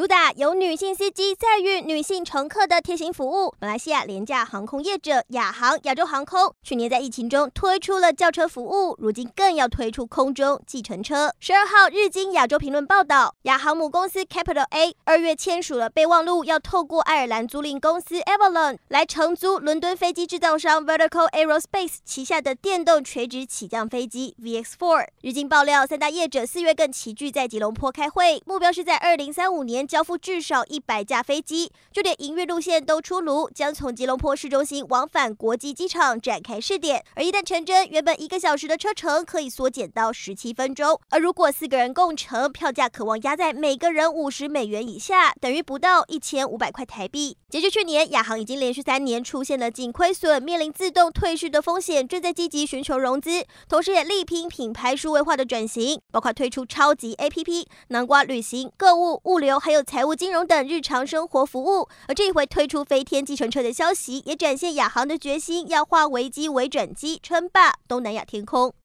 主打由女性司机载运女性乘客的贴心服务，马来西亚廉价航空业者亚航亚洲航空去年在疫情中推出了轿车服务，如今更要推出空中计程车。十二号，日经亚洲评论报道，亚航母公司 Capital A 二月签署了备忘录，要透过爱尔兰租赁公司 Avalon 来承租伦敦飞机制造商 Vertical Aerospace 旗下的电动垂直起降飞机 VX4。日经爆料，三大业者四月更齐聚在吉隆坡开会，目标是在二零三五年。交付至少一百架飞机，就连营运路线都出炉，将从吉隆坡市中心往返国际机场展开试点。而一旦成真，原本一个小时的车程可以缩减到十七分钟。而如果四个人共乘，票价可望压在每个人五十美元以下，等于不到一千五百块台币。截至去年，亚航已经连续三年出现了净亏损，面临自动退市的风险，正在积极寻求融资，同时也力拼品牌数位化的转型，包括推出超级 APP、南瓜旅行、购物、物流，还有财务金融等日常生活服务，而这一回推出飞天计程车的消息，也展现亚航的决心，要化危机为转机，称霸东南亚天空。